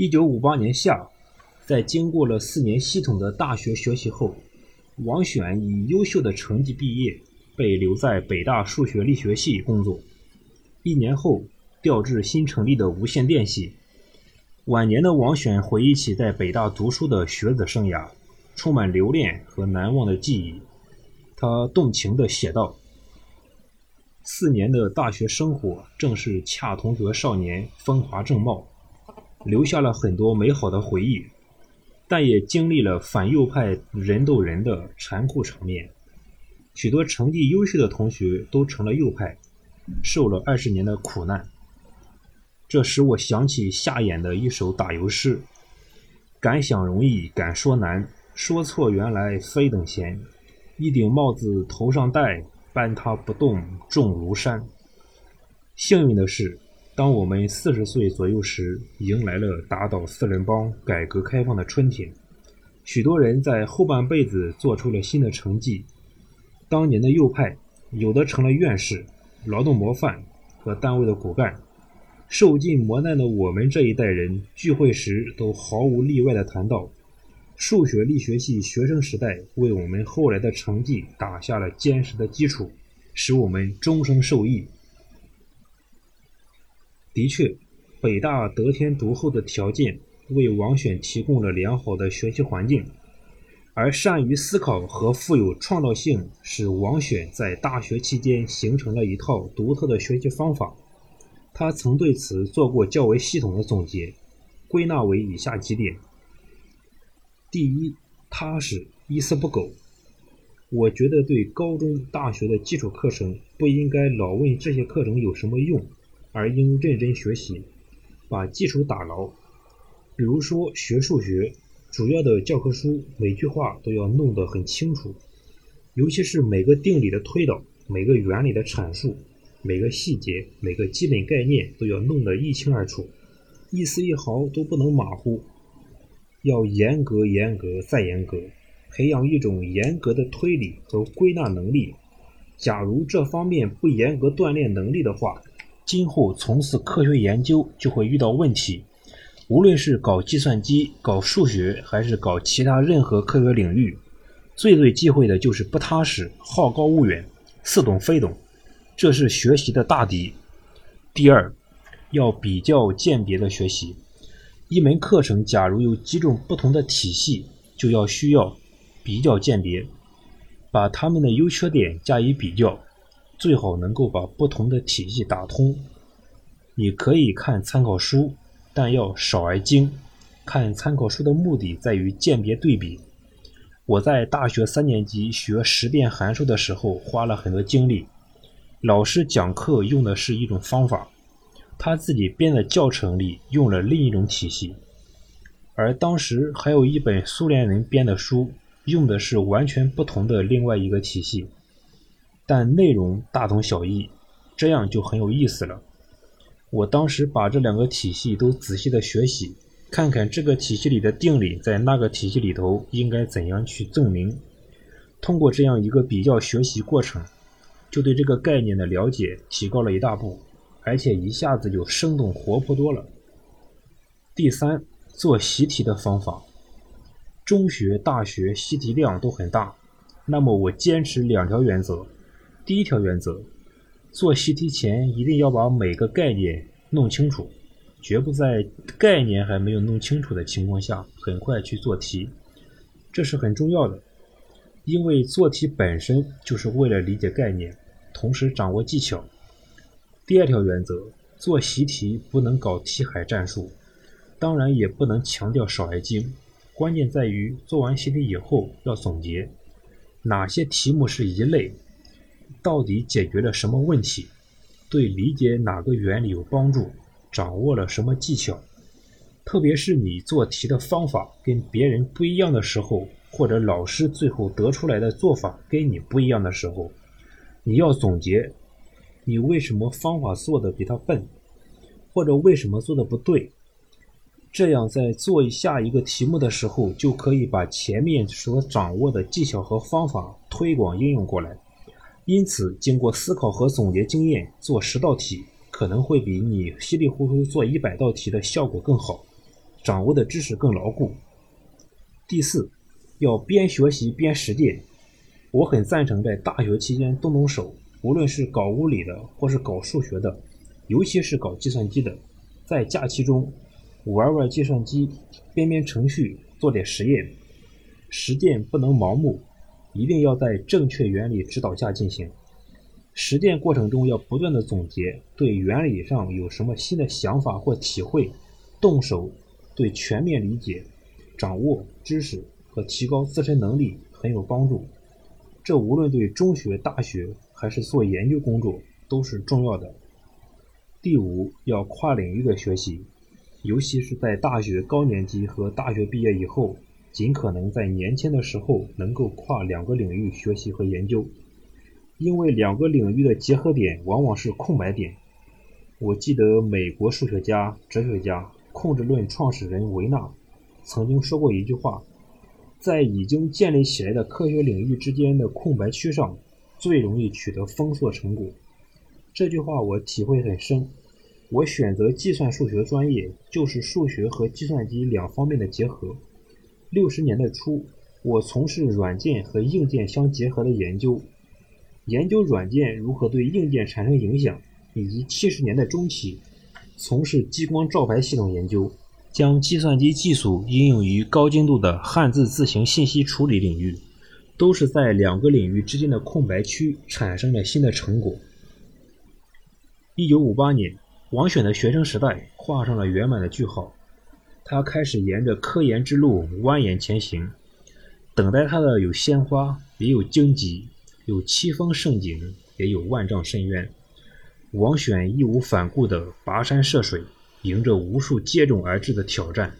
一九五八年夏，在经过了四年系统的大学学习后，王选以优秀的成绩毕业，被留在北大数学力学系工作。一年后，调至新成立的无线电系。晚年的王选回忆起在北大读书的学子生涯，充满留恋和难忘的记忆。他动情地写道：“四年的大学生活正是恰同学少年，风华正茂，留下了很多美好的回忆，但也经历了反右派人斗人的残酷场面。许多成绩优秀的同学都成了右派，受了二十年的苦难。”这使我想起夏衍的一首打油诗：“敢想容易，敢说难。说错原来非等闲。一顶帽子头上戴，搬它不动重如山。”幸运的是，当我们四十岁左右时，迎来了打倒四人帮、改革开放的春天。许多人在后半辈子做出了新的成绩。当年的右派，有的成了院士、劳动模范和单位的骨干。受尽磨难的我们这一代人聚会时，都毫无例外地谈到，数学力学系学生时代为我们后来的成绩打下了坚实的基础，使我们终生受益。的确，北大得天独厚的条件为王选提供了良好的学习环境，而善于思考和富有创造性，使王选在大学期间形成了一套独特的学习方法。他曾对此做过较为系统的总结，归纳为以下几点：第一，踏实，一丝不苟。我觉得对高中、大学的基础课程不应该老问这些课程有什么用，而应认真学习，把基础打牢。比如说学数学，主要的教科书每句话都要弄得很清楚，尤其是每个定理的推导，每个原理的阐述。每个细节、每个基本概念都要弄得一清二楚，一丝一毫都不能马虎。要严格、严格再严格，培养一种严格的推理和归纳能力。假如这方面不严格锻炼能力的话，今后从事科学研究就会遇到问题。无论是搞计算机、搞数学，还是搞其他任何科学领域，最最忌讳的就是不踏实、好高骛远、似懂非懂。这是学习的大敌。第二，要比较鉴别的学习。一门课程假如有几种不同的体系，就要需要比较鉴别，把它们的优缺点加以比较，最好能够把不同的体系打通。你可以看参考书，但要少而精。看参考书的目的在于鉴别对比。我在大学三年级学十变函数的时候，花了很多精力。老师讲课用的是一种方法，他自己编的教程里用了另一种体系，而当时还有一本苏联人编的书，用的是完全不同的另外一个体系，但内容大同小异，这样就很有意思了。我当时把这两个体系都仔细的学习，看看这个体系里的定理在那个体系里头应该怎样去证明，通过这样一个比较学习过程。就对这个概念的了解提高了一大步，而且一下子就生动活泼多了。第三，做习题的方法，中学、大学习题量都很大，那么我坚持两条原则。第一条原则，做习题前一定要把每个概念弄清楚，绝不在概念还没有弄清楚的情况下很快去做题，这是很重要的。因为做题本身就是为了理解概念，同时掌握技巧。第二条原则，做习题不能搞题海战术，当然也不能强调少而精。关键在于做完习题以后要总结，哪些题目是一类，到底解决了什么问题，对理解哪个原理有帮助，掌握了什么技巧。特别是你做题的方法跟别人不一样的时候。或者老师最后得出来的做法跟你不一样的时候，你要总结，你为什么方法做的比他笨，或者为什么做的不对，这样在做下一个题目的时候，就可以把前面所掌握的技巧和方法推广应用过来。因此，经过思考和总结经验做十道题，可能会比你稀里糊涂做一百道题的效果更好。掌握的知识更牢固。第四，要边学习边实践。我很赞成在大学期间动动手，无论是搞物理的，或是搞数学的，尤其是搞计算机的，在假期中玩玩计算机，编编程序，做点实验。实践不能盲目，一定要在正确原理指导下进行。实践过程中要不断的总结，对原理上有什么新的想法或体会，动手对全面理解。掌握知识和提高自身能力很有帮助，这无论对中学、大学还是做研究工作都是重要的。第五，要跨领域的学习，尤其是在大学高年级和大学毕业以后，尽可能在年轻的时候能够跨两个领域学习和研究，因为两个领域的结合点往往是空白点。我记得美国数学家、哲学家、控制论创始人维纳。曾经说过一句话，在已经建立起来的科学领域之间的空白区上，最容易取得丰硕成果。这句话我体会很深。我选择计算数学专业，就是数学和计算机两方面的结合。六十年代初，我从事软件和硬件相结合的研究，研究软件如何对硬件产生影响，以及七十年代中期，从事激光照排系统研究。将计算机技术应用于高精度的汉字字形信息处理领域，都是在两个领域之间的空白区产生了新的成果。一九五八年，王选的学生时代画上了圆满的句号，他开始沿着科研之路蜿蜒前行。等待他的有鲜花，也有荆棘；有凄风盛景，也有万丈深渊。王选义无反顾地跋山涉水。迎着无数接踵而至的挑战，